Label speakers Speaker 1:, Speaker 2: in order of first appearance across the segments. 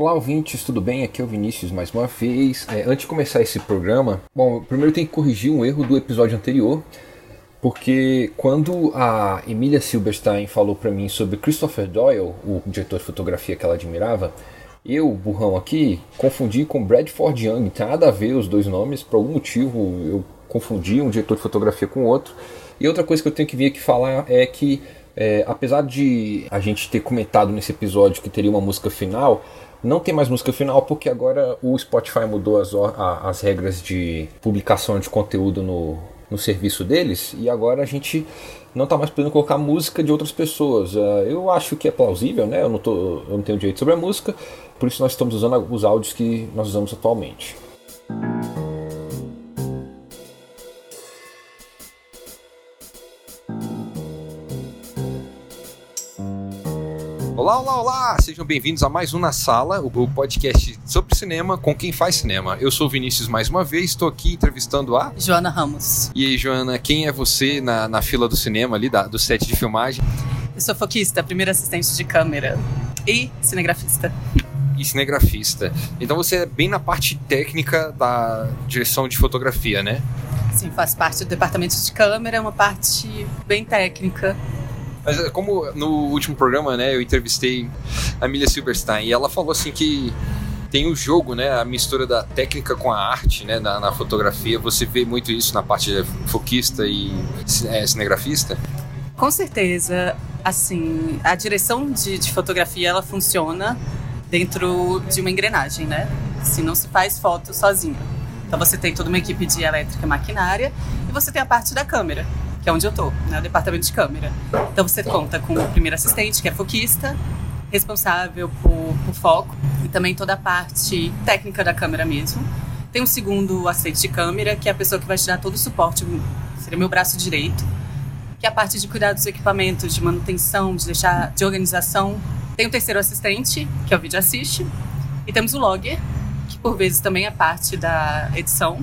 Speaker 1: Olá, ouvintes, tudo bem? Aqui é o Vinícius mais uma vez. É, antes de começar esse programa, bom, primeiro tenho que corrigir um erro do episódio anterior, porque quando a Emília Silberstein falou para mim sobre Christopher Doyle, o diretor de fotografia que ela admirava, eu, burrão aqui, confundi com Bradford Young. Não tem nada a ver os dois nomes, por algum motivo eu confundi um diretor de fotografia com outro. E outra coisa que eu tenho que vir aqui falar é que, é, apesar de a gente ter comentado nesse episódio que teria uma música final, não tem mais música final porque agora o Spotify mudou as, as regras de publicação de conteúdo no, no serviço deles e agora a gente não está mais podendo colocar música de outras pessoas. Uh, eu acho que é plausível, né? Eu não, tô, eu não tenho direito sobre a música, por isso nós estamos usando os áudios que nós usamos atualmente. Olá, olá, olá! Sejam bem-vindos a mais um Na Sala, o podcast sobre cinema com quem faz cinema. Eu sou o Vinícius mais uma vez, estou aqui entrevistando a
Speaker 2: Joana Ramos.
Speaker 1: E aí, Joana, quem é você na, na fila do cinema ali, da, do set de filmagem?
Speaker 2: Eu sou foquista, primeira assistente de câmera e cinegrafista.
Speaker 1: E cinegrafista. Então você é bem na parte técnica da direção de fotografia, né?
Speaker 2: Sim, faz parte do departamento de câmera, uma parte bem técnica
Speaker 1: mas é, como no último programa, né, eu entrevistei a Milha Silverstein e ela falou assim que tem o jogo, né, a mistura da técnica com a arte, né, na, na fotografia. Você vê muito isso na parte foquista e é, cinegrafista?
Speaker 2: Com certeza, assim, a direção de, de fotografia ela funciona dentro de uma engrenagem, né? Se não se faz foto sozinho. Então você tem toda uma equipe de elétrica maquinária e você tem a parte da câmera que é onde eu tô, né, o departamento de câmera. Então você conta com o primeiro assistente, que é foquista, responsável por, por foco e também toda a parte técnica da câmera mesmo. Tem um segundo assistente de câmera, que é a pessoa que vai te dar todo o suporte, seria meu braço direito, que é a parte de cuidar dos equipamentos, de manutenção, de deixar de organização. Tem o terceiro assistente, que é o vídeo assiste, e temos o logger, que por vezes também é parte da edição,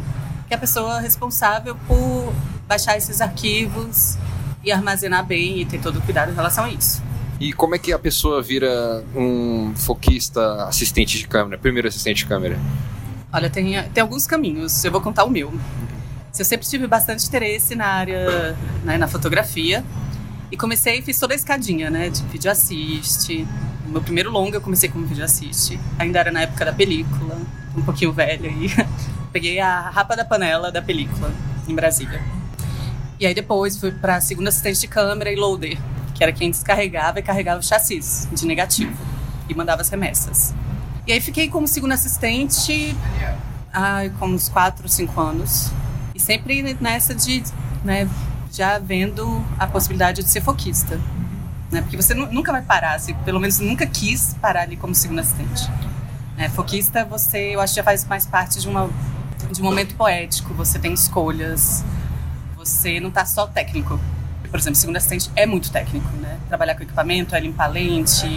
Speaker 2: que é a pessoa responsável por baixar esses arquivos e armazenar bem e ter todo o cuidado em relação a isso.
Speaker 1: E como é que a pessoa vira um foquista assistente de câmera, primeiro assistente de câmera?
Speaker 2: Olha, tem, tem alguns caminhos, eu vou contar o meu. Eu sempre tive bastante interesse na área, né, na fotografia, e comecei, fiz toda a escadinha, né, de vídeo assiste. Meu primeiro longa eu comecei como vídeo assiste, ainda era na época da película, um pouquinho velha aí. Peguei a rapa da panela da película em Brasília. E aí depois fui para segunda assistente de câmera e loader, que era quem descarregava e carregava o chassis de negativo e mandava as remessas. E aí fiquei como segunda assistente ai, com uns 4, 5 anos. E sempre nessa de, né, já vendo a possibilidade de ser foquista. Né? Porque você nunca vai parar, assim, pelo menos nunca quis parar ali como segunda assistente. É, foquista, você, eu acho já faz mais parte de, uma, de um momento poético, você tem escolhas, você não está só técnico. Por exemplo, segundo assistente é muito técnico, né? Trabalhar com equipamento, é limpar lente,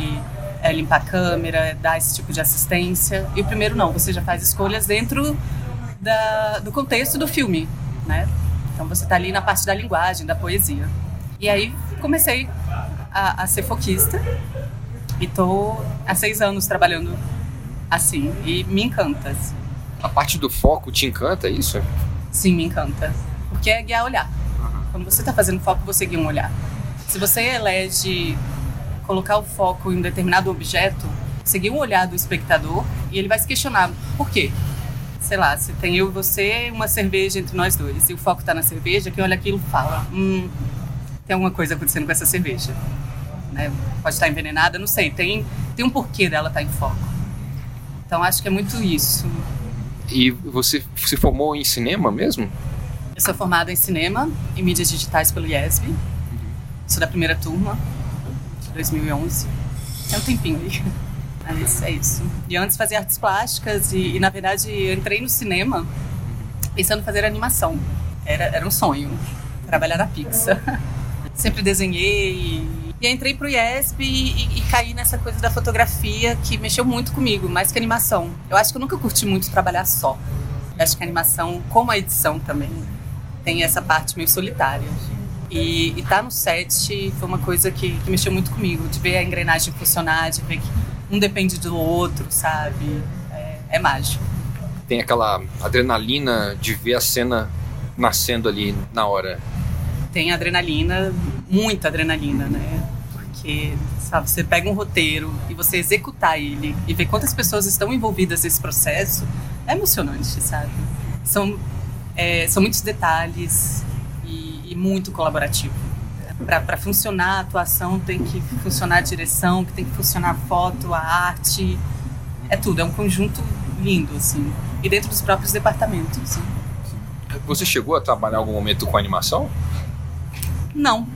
Speaker 2: é limpar câmera, é dar esse tipo de assistência. E o primeiro não, você já faz escolhas dentro da, do contexto do filme, né? Então você está ali na parte da linguagem, da poesia. E aí comecei a, a ser foquista e tô há seis anos trabalhando assim e me encanta. Assim.
Speaker 1: A parte do foco te encanta, é isso?
Speaker 2: Sim, me encanta porque é guiar olhar. Quando você está fazendo foco, você guia um olhar. Se você elege colocar o foco em um determinado objeto, seguir um olhar do espectador e ele vai se questionar por quê. Sei lá, se tem eu e você, uma cerveja entre nós dois, e o foco está na cerveja, quem olha aquilo fala: hum, tem alguma coisa acontecendo com essa cerveja. Né? Pode estar envenenada, não sei. Tem, tem um porquê dela estar tá em foco. Então acho que é muito isso.
Speaker 1: E você se formou em cinema mesmo?
Speaker 2: Eu sou formada em cinema e mídias digitais pelo IESB. Sou da primeira turma, de 2011. É um tempinho aí. Mas é isso. E antes fazia artes plásticas e, e na verdade, eu entrei no cinema pensando em fazer animação. Era, era um sonho, trabalhar na Pixar. Sempre desenhei e, entrei pro IESB e, e, e, caí nessa coisa da fotografia que mexeu muito comigo, mais que animação. Eu acho que eu nunca curti muito trabalhar só. Eu acho que a animação, como a edição também, tem essa parte meio solitária. E estar tá no set foi uma coisa que, que, mexeu muito comigo, de ver a engrenagem funcionar, de ver que um depende do outro, sabe? É, é mágico.
Speaker 1: Tem aquela adrenalina de ver a cena nascendo ali na hora.
Speaker 2: Tem adrenalina, muita adrenalina, né? Porque, sabe, você pega um roteiro e você executar ele e ver quantas pessoas estão envolvidas nesse processo, é emocionante, sabe? São, é, são muitos detalhes e, e muito colaborativo. Para funcionar a atuação tem que funcionar a direção, tem que funcionar a foto, a arte, é tudo, é um conjunto lindo, assim. E dentro dos próprios departamentos. Assim.
Speaker 1: Você chegou a trabalhar algum momento com animação?
Speaker 2: Não.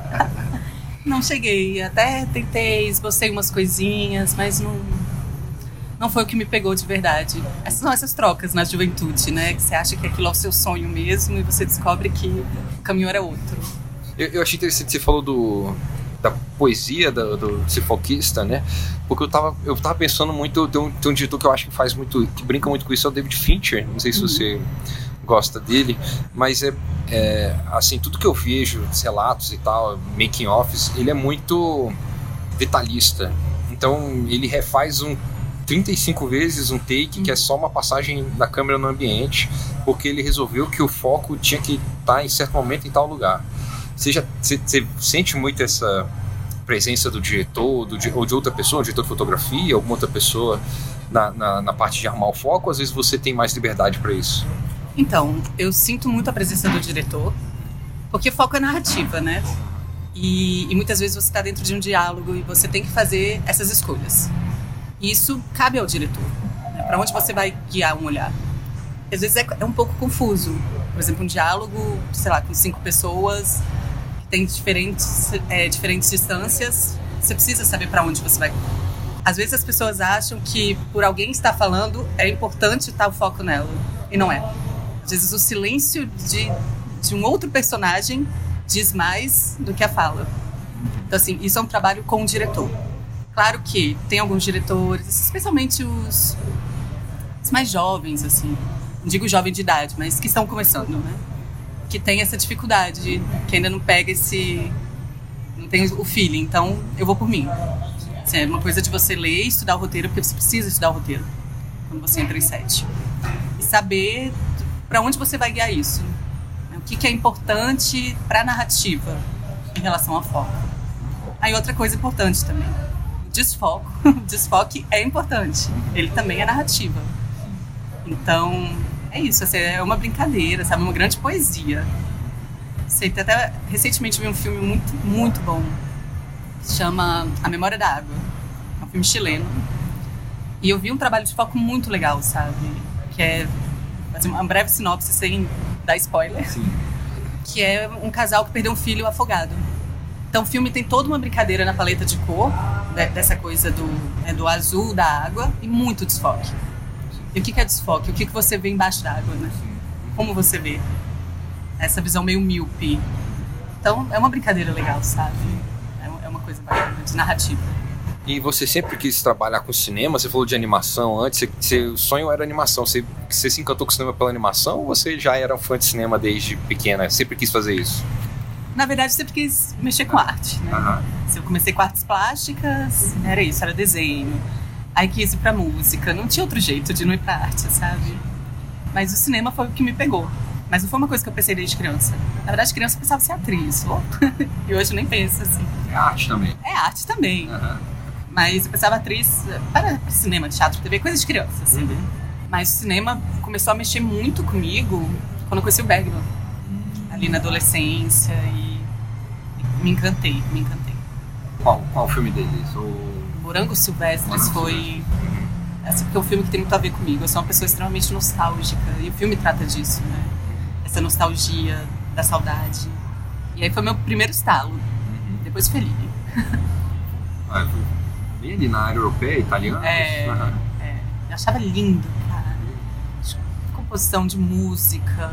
Speaker 2: não cheguei. Até tentei, esbocei umas coisinhas, mas não, não foi o que me pegou de verdade. Essas são essas trocas na juventude, né? Que você acha que aquilo é o seu sonho mesmo e você descobre que o caminho era outro.
Speaker 1: Eu, eu achei interessante, você falou do, da poesia do, do Cifoquista, né? Porque eu tava, eu tava pensando muito, tem um, tem um diretor que eu acho que faz muito, que brinca muito com isso, é o David Fincher. Não sei se uhum. você gosta dele, mas é, é, assim, tudo que eu vejo, relatos e tal, making offs, ele é muito detalhista. Então ele refaz um 35 vezes um take que é só uma passagem da câmera no ambiente, porque ele resolveu que o foco tinha que estar tá em certo momento em tal lugar. Você, já, você, você sente muito essa presença do diretor do, ou de outra pessoa, diretor de fotografia, alguma outra pessoa na, na, na parte de armar o foco, ou às vezes você tem mais liberdade para isso?
Speaker 2: Então, eu sinto muito a presença do diretor, porque foco é narrativa, né? E, e muitas vezes você está dentro de um diálogo e você tem que fazer essas escolhas. Isso cabe ao diretor. Né? Para onde você vai guiar um olhar? Às vezes é, é, um pouco confuso. Por exemplo, um diálogo, sei lá, com cinco pessoas que tem diferentes, é, diferentes distâncias. Você precisa saber para onde você vai. Às vezes as pessoas acham que por alguém estar falando é importante estar o foco nela. E não é. Às vezes o silêncio de, de um outro personagem diz mais do que a fala. Então, assim, isso é um trabalho com o diretor. Claro que tem alguns diretores, especialmente os, os mais jovens, assim, não digo jovem de idade, mas que estão começando, né? Que tem essa dificuldade, que ainda não pega esse. não tem o feeling. Então, eu vou por mim. Assim, é uma coisa de você ler e estudar o roteiro, porque você precisa estudar o roteiro quando você entra em sete. E saber para onde você vai guiar isso. O que, que é importante para a narrativa em relação à foco. Aí outra coisa importante também, desfoco. desfoque é importante. Ele também é narrativa. Então, é isso. Assim, é uma brincadeira, sabe? Uma grande poesia. Sei, até recentemente vi um filme muito, muito bom. Que chama A Memória da Água. É um filme chileno. E eu vi um trabalho de foco muito legal, sabe? Que é fazer uma breve sinopse sem dar spoiler. Sim. Que é um casal que perdeu um filho afogado. Então o filme tem toda uma brincadeira na paleta de cor, né, dessa coisa do, né, do azul da água e muito desfoque. E o que é desfoque? O que você vê embaixo da água, né? Como você vê? Essa visão meio míope. Então é uma brincadeira legal, sabe? É uma é coisa bacana, de narrativa.
Speaker 1: E você sempre quis trabalhar com cinema? Você falou de animação antes. O sonho era animação. Você, você se encantou com o cinema pela animação ou você já era fã de cinema desde pequena? Sempre quis fazer isso?
Speaker 2: Na verdade, sempre quis mexer com arte. Né? Uhum. Eu comecei com artes plásticas, era isso, era desenho. Aí quis ir pra música. Não tinha outro jeito de não ir pra arte, sabe? Mas o cinema foi o que me pegou. Mas não foi uma coisa que eu pensei desde criança. Na verdade, criança eu pensava ser atriz. Oh. e hoje eu nem penso assim.
Speaker 1: É arte também.
Speaker 2: É arte também. Uhum. Mas eu pensava atriz para cinema, teatro, TV, coisa de criança, assim. Uhum. Mas o cinema começou a mexer muito comigo quando eu conheci o Bergman. Ali na adolescência me encantei, me encantei.
Speaker 1: Qual, qual filme deles? O...
Speaker 2: Morango Silvestres Morango foi... Essa porque é um filme que tem muito a ver comigo. Eu sou uma pessoa extremamente nostálgica e o filme trata disso, né? Essa nostalgia da saudade. E aí foi meu primeiro estalo. Uhum. Depois Fellini.
Speaker 1: Ah, bem ali na área europeia, italiana.
Speaker 2: É, uhum. é, eu achava lindo, cara. Composição de música,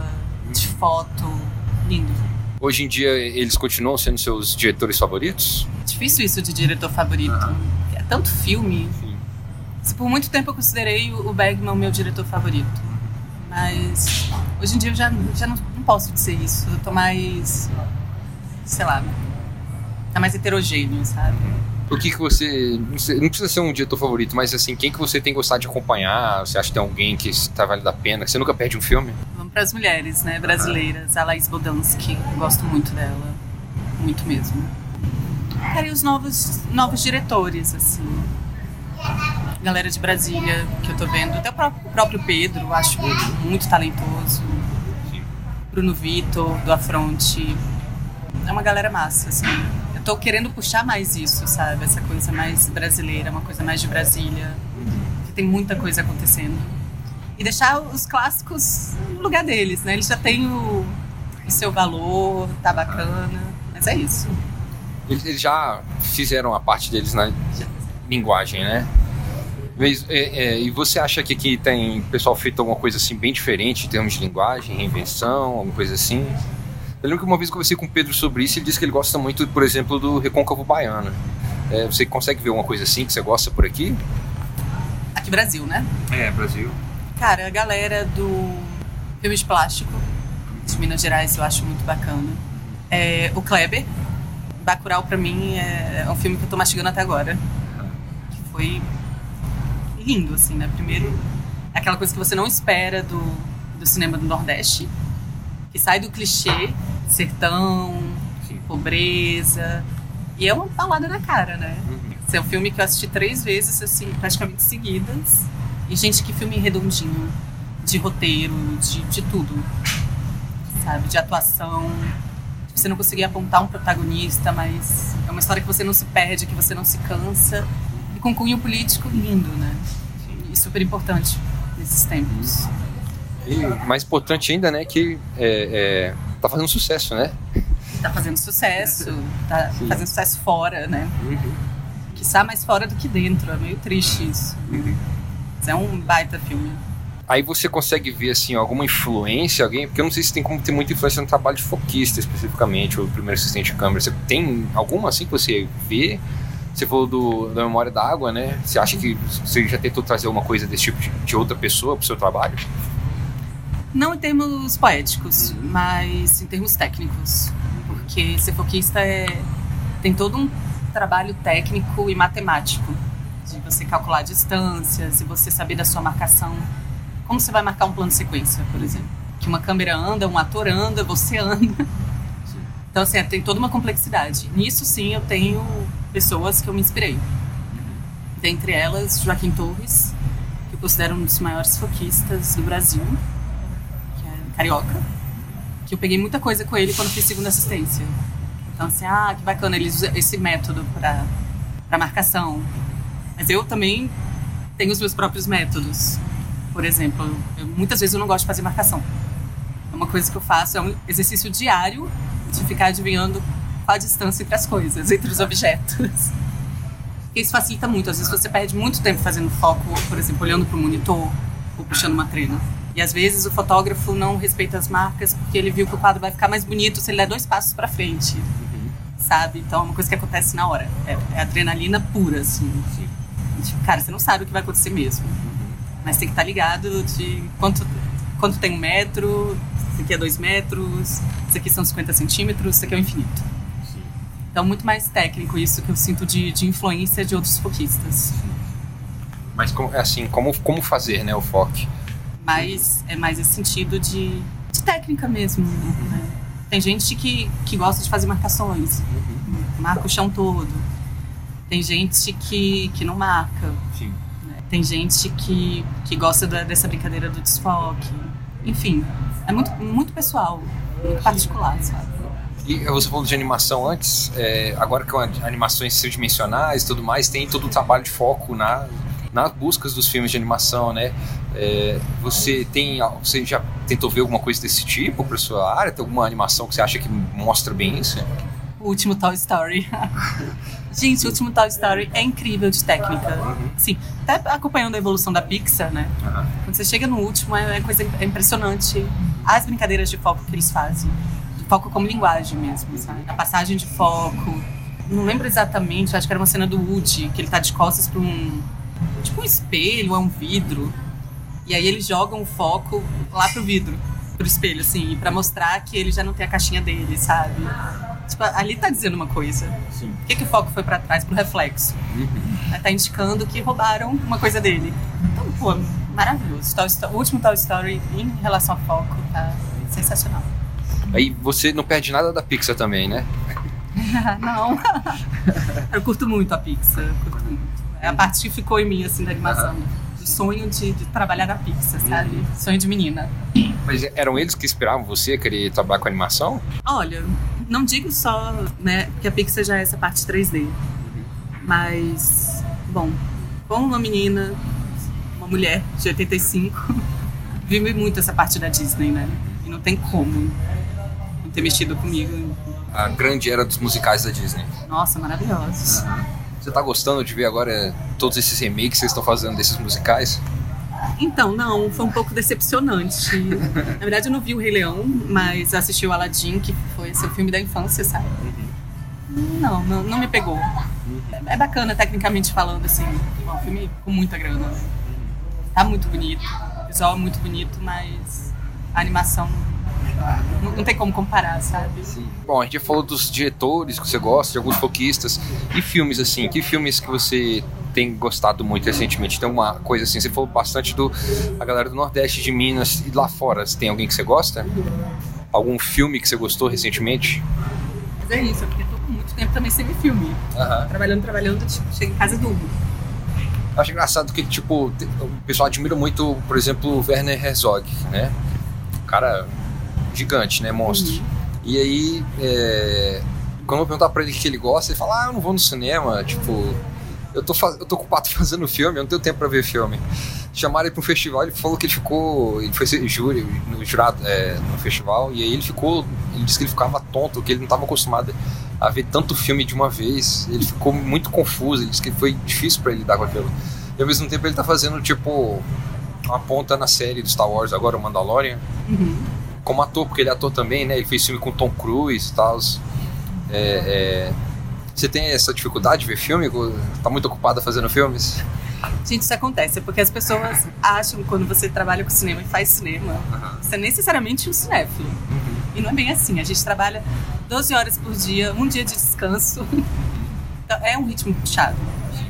Speaker 2: de foto, lindo.
Speaker 1: Hoje em dia eles continuam sendo seus diretores favoritos?
Speaker 2: Difícil isso de diretor favorito. Uhum. É tanto filme. Sim. Por muito tempo eu considerei o Bergman o meu diretor favorito. Mas hoje em dia eu já, já não, não posso dizer isso. Eu tô mais. sei lá. Tá mais heterogêneo, sabe?
Speaker 1: O que que você. Não precisa ser um diretor favorito, mas assim, quem que você tem gostado de acompanhar? Você acha que tem alguém que está valendo a pena? Que você nunca perde um filme?
Speaker 2: Para as mulheres, né? Brasileiras. A Laís Bodansky. Gosto muito dela. Muito mesmo. Cara, e os novos, novos diretores, assim. Galera de Brasília, que eu tô vendo. Até o próprio Pedro, acho muito talentoso. Bruno Vitor, do Afronte. É uma galera massa, assim tô querendo puxar mais isso, sabe? Essa coisa mais brasileira, uma coisa mais de Brasília. Que tem muita coisa acontecendo. E deixar os clássicos no lugar deles, né? Eles já têm o, o seu valor, tá bacana. Mas é isso.
Speaker 1: Eles já fizeram a parte deles na linguagem, né? É, é, e você acha que aqui tem pessoal feito alguma coisa assim bem diferente em termos de linguagem, reinvenção, alguma coisa assim? Eu lembro que uma vez eu conversei com o Pedro sobre isso e ele disse que ele gosta muito, por exemplo, do Recôncavo Baiano. É, você consegue ver uma coisa assim que você gosta por aqui?
Speaker 2: Aqui Brasil, né?
Speaker 1: É, Brasil.
Speaker 2: Cara, a galera do filme de plástico de Minas Gerais eu acho muito bacana. É, o Kleber, Bacurau pra mim é, é um filme que eu tô mastigando até agora. Que foi lindo, assim, né? Primeiro, aquela coisa que você não espera do, do cinema do Nordeste que sai do clichê, sertão, Sim. pobreza. E é uma balada na cara, né? Uhum. Esse é um filme que eu assisti três vezes, assim, praticamente seguidas. E, gente, que filme redondinho. De roteiro, de, de tudo. Sabe? De atuação. Você não conseguia apontar um protagonista, mas é uma história que você não se perde, que você não se cansa. E com cunho político lindo, né? E super importante nesses tempos.
Speaker 1: E mais importante ainda, né, que é, é, tá fazendo sucesso, né?
Speaker 2: Tá fazendo sucesso, tá Sim. fazendo sucesso fora, né? Uhum. Que está mais fora do que dentro, é meio triste isso. Uhum. É um baita filme.
Speaker 1: Aí você consegue ver, assim, alguma influência, alguém, porque eu não sei se tem como ter muita influência no trabalho de foquista especificamente, ou primeiro assistente de câmera. Você tem alguma, assim, que você vê? Você falou do, da memória da água, né? Você acha que você já tentou trazer uma coisa desse tipo de, de outra pessoa para o seu trabalho?
Speaker 2: Não em termos poéticos, uhum. mas em termos técnicos. Porque ser foquista é, tem todo um trabalho técnico e matemático. De você calcular distâncias, e você saber da sua marcação. Como você vai marcar um plano sequência, por exemplo? Que uma câmera anda, um ator anda, você anda. Então, assim, tem toda uma complexidade. Nisso, sim, eu tenho pessoas que eu me inspirei. Dentre elas, Joaquim Torres, que eu considero um dos maiores foquistas do Brasil carioca, que eu peguei muita coisa com ele quando fiz segunda assistência. Então, assim, ah, que bacana, ele usa esse método para marcação. Mas eu também tenho os meus próprios métodos. Por exemplo, eu, muitas vezes eu não gosto de fazer marcação. É uma coisa que eu faço, é um exercício diário de ficar adivinhando qual a distância entre as coisas, entre os objetos. Porque isso facilita muito. Às vezes você perde muito tempo fazendo foco, por exemplo, olhando para o monitor ou puxando uma treina. E às vezes o fotógrafo não respeita as marcas porque ele viu que o quadro vai ficar mais bonito se ele der dois passos para frente. Uhum. Sabe? Então é uma coisa que acontece na hora. É, é adrenalina pura, assim. Tipo, cara, você não sabe o que vai acontecer mesmo. Uhum. Mas tem que estar tá ligado de quanto, quanto tem um metro, isso aqui é dois metros, isso aqui são 50 centímetros, isso aqui é o infinito. Sim. Então, muito mais técnico isso que eu sinto de, de influência de outros foquistas.
Speaker 1: Mas, assim, como, como fazer né, o foco?
Speaker 2: Mas é mais esse sentido de, de técnica mesmo. Né? Tem gente que, que gosta de fazer marcações, uhum. marca o chão todo. Tem gente que, que não marca. Sim. Né? Tem gente que, que gosta da, dessa brincadeira do desfoque. Enfim, é muito, muito pessoal, muito particular, sabe?
Speaker 1: E você falou de animação antes, é, agora com animações tridimensionais e tudo mais, tem todo o trabalho de foco na, nas buscas dos filmes de animação, né? É, você tem, você já tentou ver alguma coisa desse tipo para sua área? Tem alguma animação que você acha que mostra bem isso?
Speaker 2: O último Toy Story. Gente, o último Toy Story é incrível de técnica. Uhum. Sim, até acompanhando a evolução da Pixar, né? Uhum. Quando você chega no último, é, é coisa é impressionante. As brincadeiras de foco que eles fazem. De foco como linguagem mesmo, sabe? A passagem de foco. Não lembro exatamente, acho que era uma cena do Woody, que ele tá de costas para um tipo um espelho, é um vidro. E aí eles jogam o foco lá pro vidro, pro espelho, assim, para mostrar que ele já não tem a caixinha dele, sabe? Tipo, ali tá dizendo uma coisa.
Speaker 3: Sim.
Speaker 2: Por que, que o foco foi pra trás, pro reflexo? Aí Tá indicando que roubaram uma coisa dele. Então, pô, maravilhoso. O último Toy Story em relação ao foco tá sensacional.
Speaker 1: Aí você não perde nada da Pixar também, né?
Speaker 2: Não. eu curto muito a Pixar. Curto muito. É a parte que ficou em mim, assim, da animação. Do sonho de, de trabalhar na Pixar, sabe? Sonho de menina.
Speaker 1: Mas eram eles que inspiravam você querer trabalhar com animação?
Speaker 2: Olha, não digo só, né, que a Pixar já é essa parte 3D. Mas, bom, como uma menina, uma mulher de 85, vive muito essa parte da Disney, né? E não tem como não ter mexido comigo.
Speaker 1: A grande era dos musicais da Disney.
Speaker 2: Nossa, maravilhosos.
Speaker 1: Você tá gostando de ver agora todos esses remakes que vocês estão fazendo desses musicais?
Speaker 2: Então, não, foi um pouco decepcionante. Na verdade, eu não vi o Rei Leão, mas assisti o Aladdin, que foi seu filme da infância, sabe? Não, não, não me pegou. É é bacana, tecnicamente falando, assim. É um filme com muita grana. Tá muito bonito, o visual é muito bonito, mas a animação não, não tem como comparar, sabe?
Speaker 1: Bom, a gente já falou dos diretores que você gosta, de alguns foquistas. E filmes, assim, que filmes que você tem gostado muito recentemente? Tem uma coisa assim, você falou bastante do a galera do Nordeste, de Minas e lá fora. Tem alguém que você gosta? Algum filme que você gostou recentemente?
Speaker 2: Mas é isso, é porque eu tô com muito tempo também sem filme. Trabalhando, trabalhando, tipo, chego em casa durmo.
Speaker 1: Eu acho engraçado que, tipo, o pessoal admira muito, por exemplo, o Werner Herzog, né? Um cara gigante, né? Monstro. E aí, é, quando eu perguntar pra ele o que ele gosta, ele fala, ah, eu não vou no cinema, tipo... Eu tô, faz- eu tô ocupado fazendo filme, eu não tenho tempo pra ver filme. Chamaram ele pra um festival, ele falou que ele ficou... Ele foi ser júri, no jurado é, no festival, e aí ele ficou... Ele disse que ele ficava tonto, que ele não tava acostumado a ver tanto filme de uma vez. Ele ficou muito confuso, ele disse que foi difícil pra ele lidar com aquilo. E ao mesmo tempo ele tá fazendo, tipo, uma ponta na série do Star Wars, agora o Mandalorian.
Speaker 2: Uhum.
Speaker 1: Como ator, porque ele é ator também, né? Ele fez filme com Tom Cruise e tal. É, é, Você tem essa dificuldade de ver filme? Tá muito ocupada fazendo filmes?
Speaker 2: Gente, isso acontece, porque as pessoas acham que quando você trabalha com cinema e faz cinema, você é necessariamente um cinéfilo. E não é bem assim. A gente trabalha 12 horas por dia, um dia de descanso. Então, é um ritmo puxado.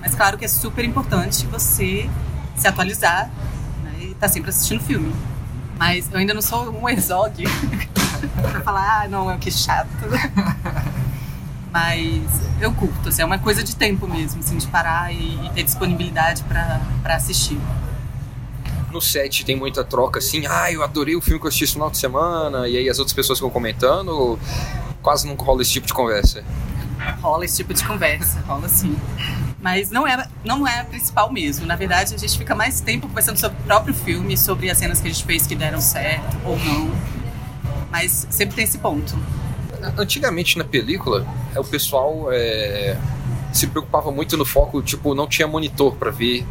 Speaker 2: Mas claro que é super importante você se atualizar né, e estar sempre assistindo filme. Mas eu ainda não sou um Herzog pra falar, ah, não, que chato. Mas eu curto, assim, é uma coisa de tempo mesmo, assim, de parar e, e ter disponibilidade pra assistir.
Speaker 1: No set tem muita troca assim, ah, eu adorei o filme que eu assisti esse final de semana, e aí as outras pessoas ficam comentando, quase nunca rola esse tipo de conversa.
Speaker 2: rola esse tipo de conversa, rola sim. Mas não é, não é a principal mesmo. Na verdade, a gente fica mais tempo conversando sobre o próprio filme, sobre as cenas que a gente fez que deram certo ou não. Mas sempre tem esse ponto.
Speaker 1: Antigamente na película, é, o pessoal é, se preocupava muito no foco, tipo, não tinha monitor pra ver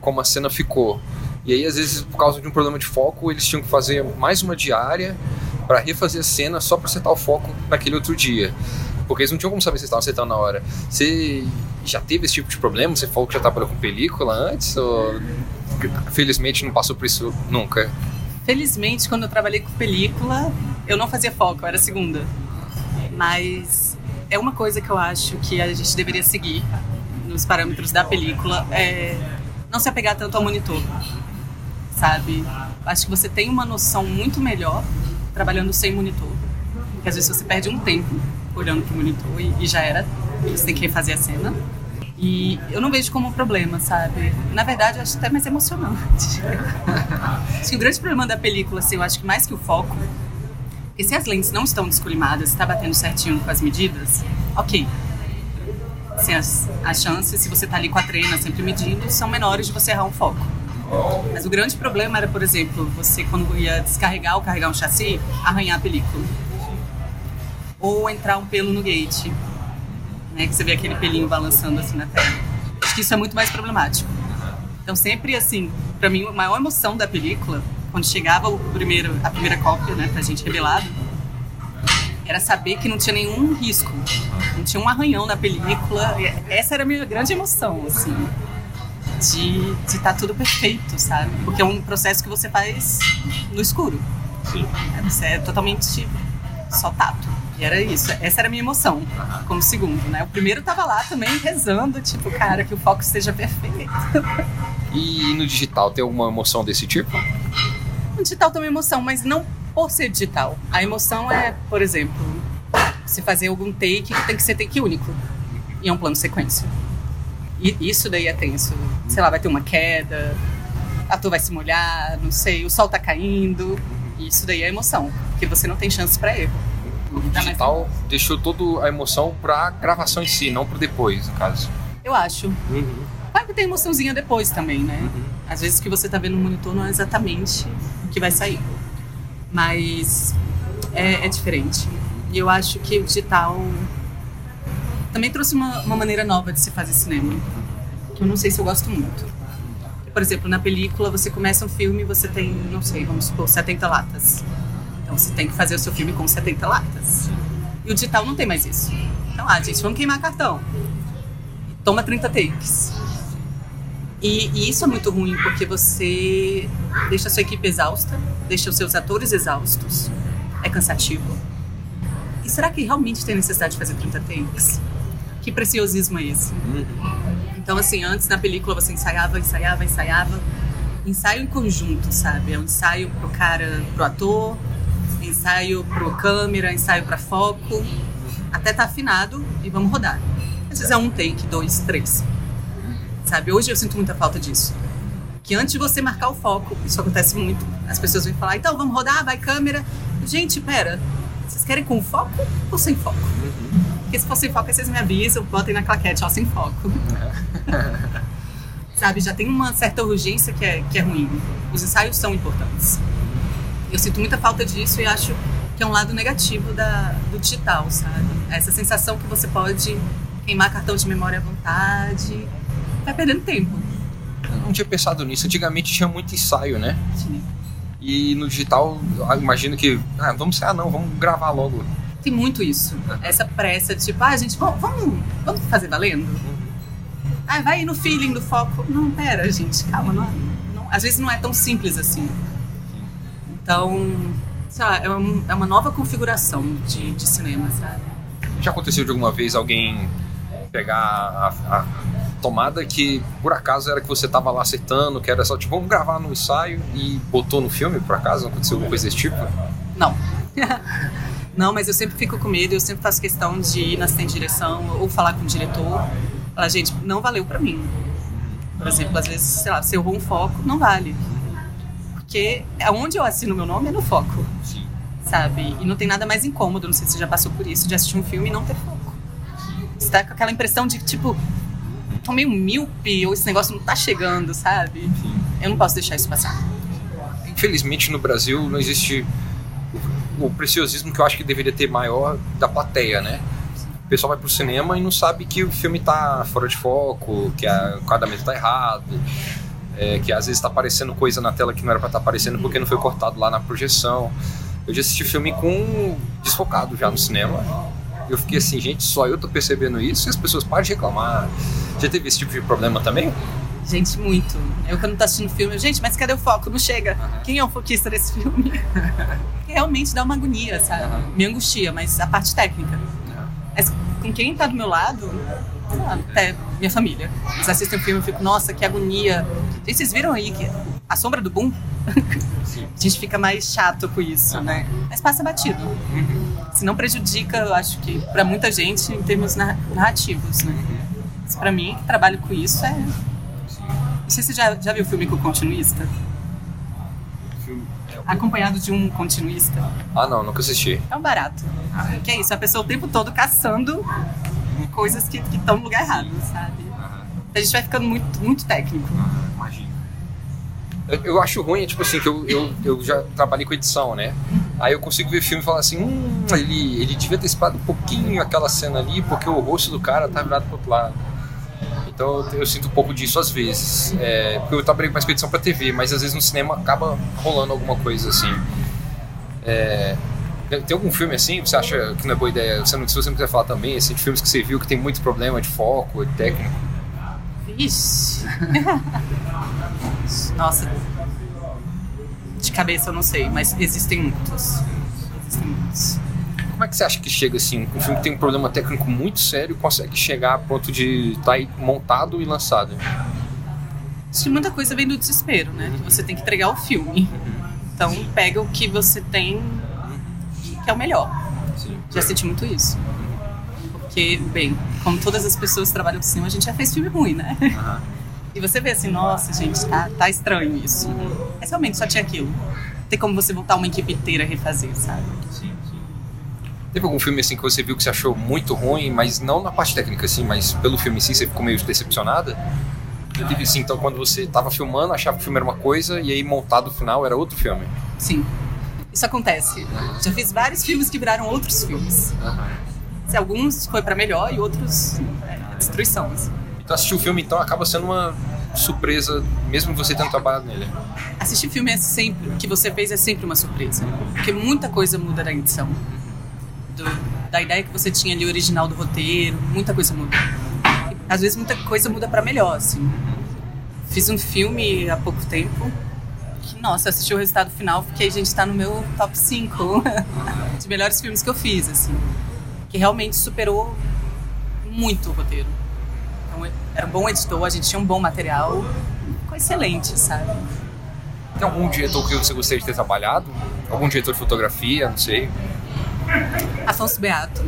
Speaker 1: como a cena ficou. E aí, às vezes, por causa de um problema de foco, eles tinham que fazer mais uma diária pra refazer a cena só pra acertar o foco naquele outro dia. Porque eles não tinham como saber se estavam acertando na hora. Você já teve esse tipo de problema? Você falou que já trabalhou com película antes? Ou felizmente não passou por isso nunca?
Speaker 2: Felizmente, quando eu trabalhei com película, eu não fazia foco, eu era segunda. Mas é uma coisa que eu acho que a gente deveria seguir nos parâmetros da película, é não se apegar tanto ao monitor, sabe? Acho que você tem uma noção muito melhor trabalhando sem monitor. Porque às vezes você perde um tempo olhando pro monitor e, e já era. Você tem que refazer a cena. E eu não vejo como um problema, sabe? Na verdade, eu acho até mais emocionante. acho que o grande problema da película, assim, eu acho que mais que o foco, porque se as lentes não estão descolimadas, está batendo certinho com as medidas, ok. Assim, as, as chances, se você tá ali com a trena sempre medindo, são menores de você errar um foco. Mas o grande problema era, por exemplo, você quando ia descarregar ou carregar um chassi, arranhar a película. Ou entrar um pelo no gate, né, que você vê aquele pelinho balançando assim na tela. Acho que isso é muito mais problemático. Então sempre assim, para mim a maior emoção da película, quando chegava o primeiro, a primeira cópia, né, pra gente revelado, era saber que não tinha nenhum risco, não tinha um arranhão na película. Essa era a minha grande emoção, assim, de estar tudo perfeito, sabe? Porque é um processo que você faz no escuro.
Speaker 1: Sim.
Speaker 2: Você é totalmente só tato. E era isso, essa era a minha emoção, como segundo, né? O primeiro tava lá também rezando, tipo, cara, que o foco esteja perfeito.
Speaker 1: E no digital tem alguma emoção desse tipo?
Speaker 2: Digital tem uma emoção, mas não por ser digital. A emoção é, por exemplo, se fazer algum take tem que ser take único. E é um plano sequência. E isso daí é tenso. Sei lá, vai ter uma queda, ator vai se molhar, não sei, o sol tá caindo. Isso daí é emoção, porque você não tem chance para erro.
Speaker 1: O digital deixou toda a emoção pra gravação em si, não pro depois, no caso.
Speaker 2: Eu acho. Uhum. Claro que tem emoçãozinha depois também, né? Uhum. Às vezes o que você tá vendo no monitor não é exatamente que vai sair. Mas é, é diferente. E eu acho que o digital também trouxe uma, uma maneira nova de se fazer cinema. Que eu não sei se eu gosto muito. Por exemplo, na película você começa um filme e você tem, não sei, vamos supor, 70 latas. Então você tem que fazer o seu filme com 70 latas. E o digital não tem mais isso. Então, ah, gente, vamos queimar cartão. Toma 30 takes. E, e, isso é muito ruim porque você deixa a sua equipe exausta, deixa os seus atores exaustos. É cansativo. E será que realmente tem necessidade de fazer 30 takes? Que preciosismo é esse? Uhum. Então, assim, antes na película você ensaiava, ensaiava, ensaiava. Ensaio em conjunto, sabe? É um ensaio pro cara, pro ator, ensaio pro câmera, ensaio para foco, até tá afinado e vamos rodar. Às vezes é um take, dois, três. Sabe? Hoje eu sinto muita falta disso. Que antes de você marcar o foco, isso acontece muito. As pessoas vêm falar, então vamos rodar, vai câmera. Gente, pera, vocês querem com foco ou sem foco? Porque se for sem foco, vocês me avisam, botem na claquete, ó, sem foco. Sabe, já tem uma certa urgência que é, que é ruim. Os ensaios são importantes. Eu sinto muita falta disso e acho que é um lado negativo da, do digital, sabe? Essa sensação que você pode queimar cartão de memória à vontade, vai perdendo tempo.
Speaker 1: Eu não tinha pensado nisso. Antigamente tinha muito ensaio, né? Sim. E no digital, imagino que, ah, vamos ensaiar não, vamos gravar logo
Speaker 2: tem muito isso. Essa pressa, tipo, ah, gente, vamos, vamos fazer valendo? Ah, vai no feeling do foco. Não, pera, gente, calma. Não, não, às vezes não é tão simples assim. Então, sei lá, é uma, é uma nova configuração de, de cinema, sabe?
Speaker 1: Já aconteceu de alguma vez alguém pegar a, a tomada que por acaso era que você tava lá acertando, que era só tipo, vamos gravar no ensaio e botou no filme, por acaso? Não aconteceu alguma coisa desse tipo?
Speaker 2: Não. Não, mas eu sempre fico com medo, eu sempre faço questão de ir na de direção ou falar com o diretor. Falar, gente, não valeu para mim. Por exemplo, às vezes, sei lá, se eu errou um foco, não vale. Porque onde eu assino meu nome é no foco. Sim. Sabe? E não tem nada mais incômodo, não sei se você já passou por isso, de assistir um filme e não ter foco. Você tá com aquela impressão de, tipo, tô meio míope ou esse negócio não tá chegando, sabe? Eu não posso deixar isso passar.
Speaker 1: Infelizmente no Brasil não existe o preciosismo que eu acho que deveria ter maior da plateia, né? O pessoal vai pro cinema e não sabe que o filme tá fora de foco, que a, o enquadramento tá errado, é, que às vezes tá aparecendo coisa na tela que não era para estar tá aparecendo porque não foi cortado lá na projeção. Eu já assisti filme com desfocado já no cinema. Eu fiquei assim, gente, só eu tô percebendo isso e as pessoas param de reclamar. Já teve esse tipo de problema também?
Speaker 2: Gente, muito. Eu quando tô assistindo filme, gente, mas cadê o foco? Não chega. Quem é o foquista desse filme? Realmente dá uma agonia, sabe? Uhum. Me angustia, mas a parte técnica. Mas com quem tá do meu lado, até minha família. Eles assistem o filme e fico, nossa, que agonia. E vocês viram aí que a sombra do boom? a gente fica mais chato com isso, uhum. né? Mas passa batido. Uhum. Se não prejudica, eu acho que para muita gente em termos narrativos, né? Pra mim, que trabalho com isso, é não sei se você já, já viu o filme com o continuista. Filme. Acompanhado de um continuista.
Speaker 1: Ah, não, nunca assisti.
Speaker 2: É um barato. Que é isso, a pessoa o tempo todo caçando coisas que estão no lugar errado, sabe? A gente vai ficando muito, muito técnico. Imagina.
Speaker 1: Eu, eu, acho ruim, tipo assim, que eu, eu, eu já trabalhei com edição, né? Aí eu consigo ver filme e falar assim, hum, ele, ele devia ter esperado um pouquinho aquela cena ali, porque o rosto do cara tá virado pro outro lado. Então eu, sinto um pouco disso às vezes. É, porque eu trabalhei com uma expedição para TV, mas às vezes no cinema acaba rolando alguma coisa assim. É, tem algum filme assim você acha que não é boa ideia? Você não, se você não quiser falar também, assim, de filmes que você viu que tem muito problema de foco, de técnico.
Speaker 2: Vixe. Nossa. De cabeça eu não sei, mas existem muitos. Existem muitos.
Speaker 1: Como é que você acha que chega assim? Um filme que tem um problema técnico muito sério consegue chegar a ponto de estar tá montado e lançado?
Speaker 2: Acho que muita coisa vem do desespero, né? Que você tem que entregar o filme. Então pega o que você tem que é o melhor. Sim. Já senti muito isso. Porque, bem, como todas as pessoas que trabalham com cinema, a gente já fez filme ruim, né? Uhum. E você vê assim, nossa, gente, tá, tá estranho isso. Mas realmente só tinha aquilo. Tem como você voltar uma equipe inteira a refazer, sabe? Sim, sim.
Speaker 1: Teve algum filme assim que você viu que você achou muito ruim, mas não na parte técnica assim, mas pelo filme em si você ficou meio decepcionada? Eu tive assim, então quando você tava filmando, achava que o filme era uma coisa e aí montado o final era outro filme.
Speaker 2: Sim. Isso acontece. Já fiz vários filmes que viraram outros filmes. Uhum. Se alguns foi para melhor e outros é, destruição. Assim.
Speaker 1: Então assistir o filme então acaba sendo uma surpresa, mesmo você tendo trabalhado nele.
Speaker 2: Assistir filme é sempre, o que você fez é sempre uma surpresa, porque muita coisa muda na edição. Do, da ideia que você tinha ali original do roteiro, muita coisa muda. Às vezes muita coisa muda para melhor, assim. Fiz um filme há pouco tempo que, nossa, assisti o resultado final, fiquei, gente, tá no meu top 5 de melhores filmes que eu fiz, assim que realmente superou muito o roteiro. Então, era um bom editor, a gente tinha um bom material, ficou excelente, sabe?
Speaker 1: Tem algum diretor que você gostaria de ter trabalhado? Algum diretor de fotografia, não sei?
Speaker 2: Afonso Beato.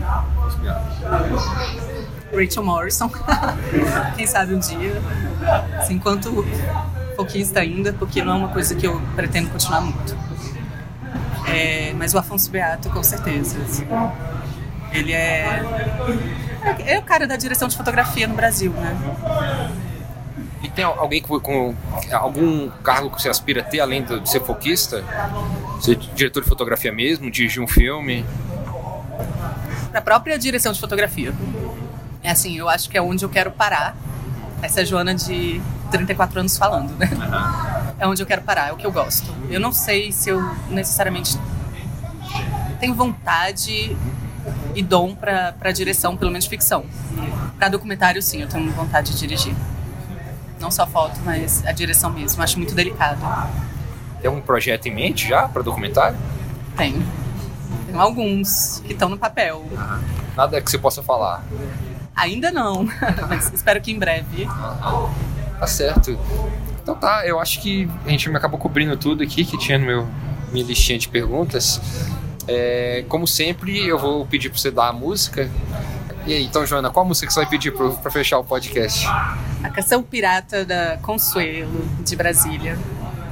Speaker 2: Rachel Morrison. Quem sabe um dia. Assim, enquanto pouquista ainda, porque não é uma coisa que eu pretendo continuar muito. É, mas o Afonso Beato, com certeza. Assim. Ele é. É o cara da direção de fotografia no Brasil, né?
Speaker 1: E tem alguém com, com algum cargo que você aspira a ter além de ser foquista? Ser diretor de fotografia mesmo, dirigir um filme?
Speaker 2: Na própria direção de fotografia. É assim, eu acho que é onde eu quero parar. Essa é a Joana de 34 anos falando, né? Uhum. É onde eu quero parar, é o que eu gosto. Eu não sei se eu necessariamente tenho vontade e dom para direção, pelo menos ficção. Para documentário, sim, eu tenho vontade de dirigir. Não só foto, mas a direção mesmo. Acho muito delicado.
Speaker 1: Tem um projeto em mente já para documentário?
Speaker 2: Tenho. Tenho alguns que estão no papel.
Speaker 1: Nada que você possa falar?
Speaker 2: Ainda não, mas espero que em breve.
Speaker 1: Tá certo. Então tá, eu acho que a gente acabou cobrindo tudo aqui que tinha no meu minha listinha de perguntas. É, como sempre, eu vou pedir para você dar a música. E aí, então, Joana, qual música que você vai pedir para fechar o podcast?
Speaker 2: A canção Pirata da Consuelo, de Brasília.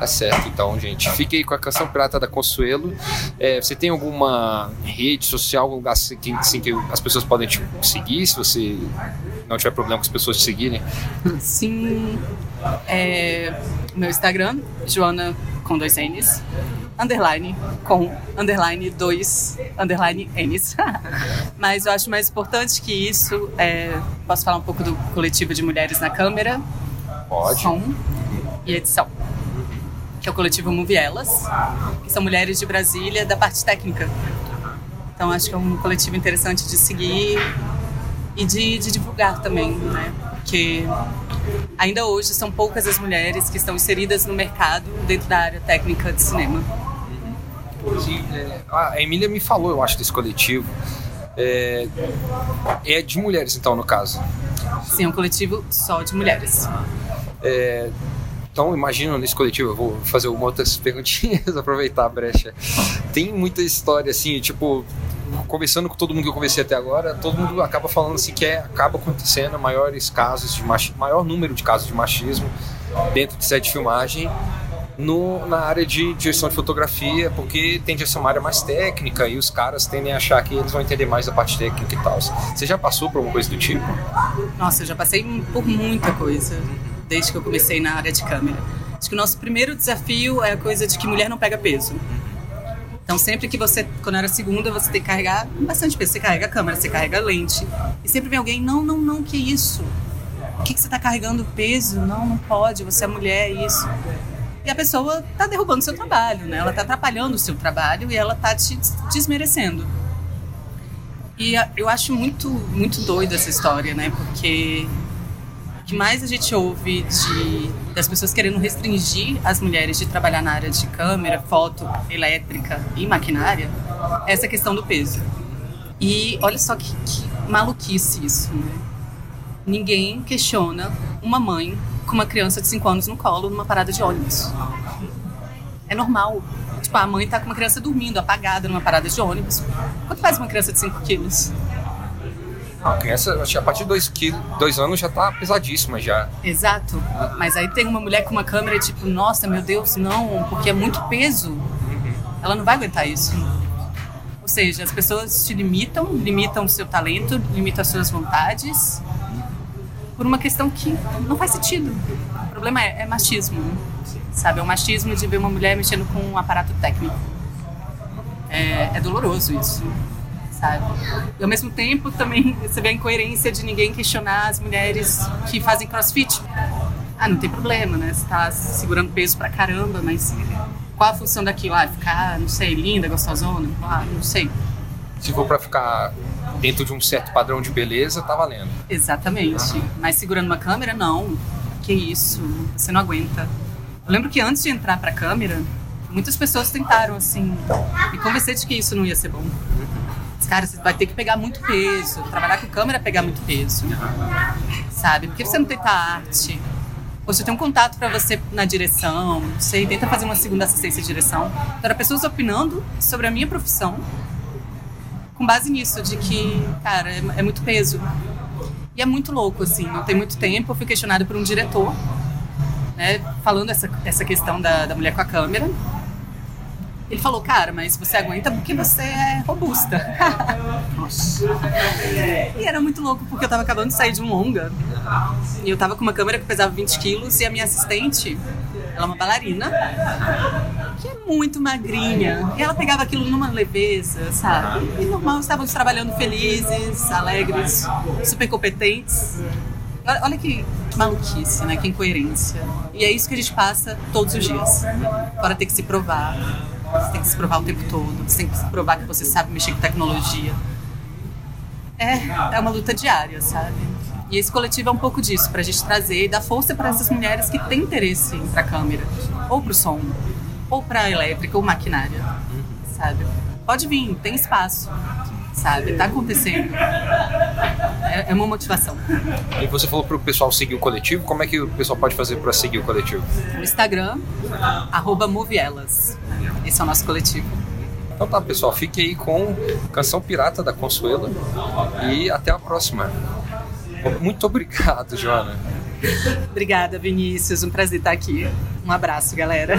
Speaker 1: Tá certo, então, gente. Fique aí com a canção Pirata da Consuelo. É, você tem alguma rede social, algum lugar assim que, assim, que as pessoas podem te seguir, se você não tiver problema com as pessoas te seguirem?
Speaker 2: Sim. É, meu Instagram, Joana com dois N's underline com underline dois underline N's. Mas eu acho mais importante que isso, é, posso falar um pouco do coletivo de mulheres na câmera?
Speaker 1: Pode.
Speaker 2: Som e edição. Que é o coletivo Movielas, que são mulheres de Brasília da parte técnica. Então acho que é um coletivo interessante de seguir e de, de divulgar também, né? Porque ainda hoje são poucas as mulheres que estão inseridas no mercado dentro da área técnica de cinema.
Speaker 1: É, a Emília me falou, eu acho, desse coletivo. É, é de mulheres, então, no caso.
Speaker 2: Sim, é um coletivo só de mulheres.
Speaker 1: É, então, imagino nesse coletivo, eu vou fazer uma outras perguntinhas, aproveitar a brecha. Tem muita história, assim, tipo, conversando com todo mundo que eu conversei até agora, todo mundo acaba falando assim que é, acaba acontecendo maiores casos de machismo, maior número de casos de machismo dentro de set de filmagem no, na área de direção de fotografia, porque tende a ser uma área mais técnica e os caras tendem a achar que eles vão entender mais da parte técnica e tal. Você já passou por alguma coisa do tipo?
Speaker 2: Nossa, eu já passei por muita coisa desde que eu comecei na área de câmera. Acho que o nosso primeiro desafio é a coisa de que mulher não pega peso. Então, sempre que você, quando era segunda, você tem que carregar bastante peso. Você carrega a câmera, você carrega a lente. E sempre vem alguém, não, não, não, que isso? O que, que você está carregando peso? Não, não pode, você é mulher, é isso e a pessoa está derrubando seu trabalho, né? Ela está atrapalhando o seu trabalho e ela está te desmerecendo. E eu acho muito, muito doida essa história, né? Porque que mais a gente ouve de, das pessoas querendo restringir as mulheres de trabalhar na área de câmera, foto, elétrica e maquinária é essa questão do peso. E olha só que, que maluquice isso, né? Ninguém questiona uma mãe com uma criança de 5 anos no colo numa parada de ônibus. É normal. Tipo, a mãe tá com uma criança dormindo, apagada numa parada de ônibus. Quanto faz uma criança de 5 quilos?
Speaker 1: A criança, acho que a partir de 2 dois anos já tá pesadíssima já.
Speaker 2: Exato. Mas aí tem uma mulher com uma câmera e tipo, nossa, meu Deus, não, porque é muito peso. Ela não vai aguentar isso. Ou seja, as pessoas te limitam, limitam o seu talento, limitam as suas vontades por uma questão que não faz sentido. O problema é, é machismo, sabe? É o machismo de ver uma mulher mexendo com um aparato técnico. É, é doloroso isso sabe? E ao mesmo tempo também você vê a incoerência de ninguém questionar as mulheres que fazem crossfit. Ah, não tem problema, né? Você tá segurando peso pra caramba, mas qual a função daquilo? Ah, ficar, não sei, linda, gostosona? Ah, não sei.
Speaker 1: Se for pra ficar dentro de um certo padrão de beleza, tá valendo.
Speaker 2: Exatamente. Uhum. Mas segurando uma câmera, não. Que isso, você não aguenta. Eu lembro que antes de entrar pra câmera, muitas pessoas tentaram, assim, me convencer de que isso não ia ser bom cara, você vai ter que pegar muito peso. Trabalhar com câmera é pegar muito peso. Sabe? Por que você não tenta arte? Poxa, tem um contato para você na direção, você tenta fazer uma segunda assistência de direção. Então, era pessoas opinando sobre a minha profissão com base nisso, de que, cara, é, é muito peso. E é muito louco, assim, não tem muito tempo. Eu fui questionada por um diretor, né, falando essa, essa questão da, da mulher com a câmera. Ele falou, cara, mas você aguenta porque você é robusta. Nossa. e era muito louco porque eu tava acabando de sair de um longa. E eu tava com uma câmera que pesava 20 quilos e a minha assistente, ela é uma bailarina, que é muito magrinha. E ela pegava aquilo numa leveza, sabe? E normal, estávamos trabalhando felizes, alegres, super competentes. Olha, olha que maluquice, né? Que incoerência. E é isso que a gente passa todos os dias. Para ter que se provar, você tem que se provar o tempo todo, você tem que se provar que você sabe mexer com tecnologia. É, é uma luta diária, sabe? E esse coletivo é um pouco disso, para a gente trazer e dar força para essas mulheres que têm interesse a câmera, ou para o som, ou para a elétrica ou maquinária, sabe? Pode vir, tem espaço sabe? Tá acontecendo. É, é uma motivação.
Speaker 1: E você falou para o pessoal seguir o coletivo, como é que o pessoal pode fazer para seguir o coletivo?
Speaker 2: No Instagram, arroba Movielas. Esse é o nosso coletivo.
Speaker 1: Então tá, pessoal, fique aí com Canção Pirata da Consuela e até a próxima. Muito obrigado, Joana.
Speaker 2: Obrigada, Vinícius. Um prazer estar aqui. Um abraço, galera.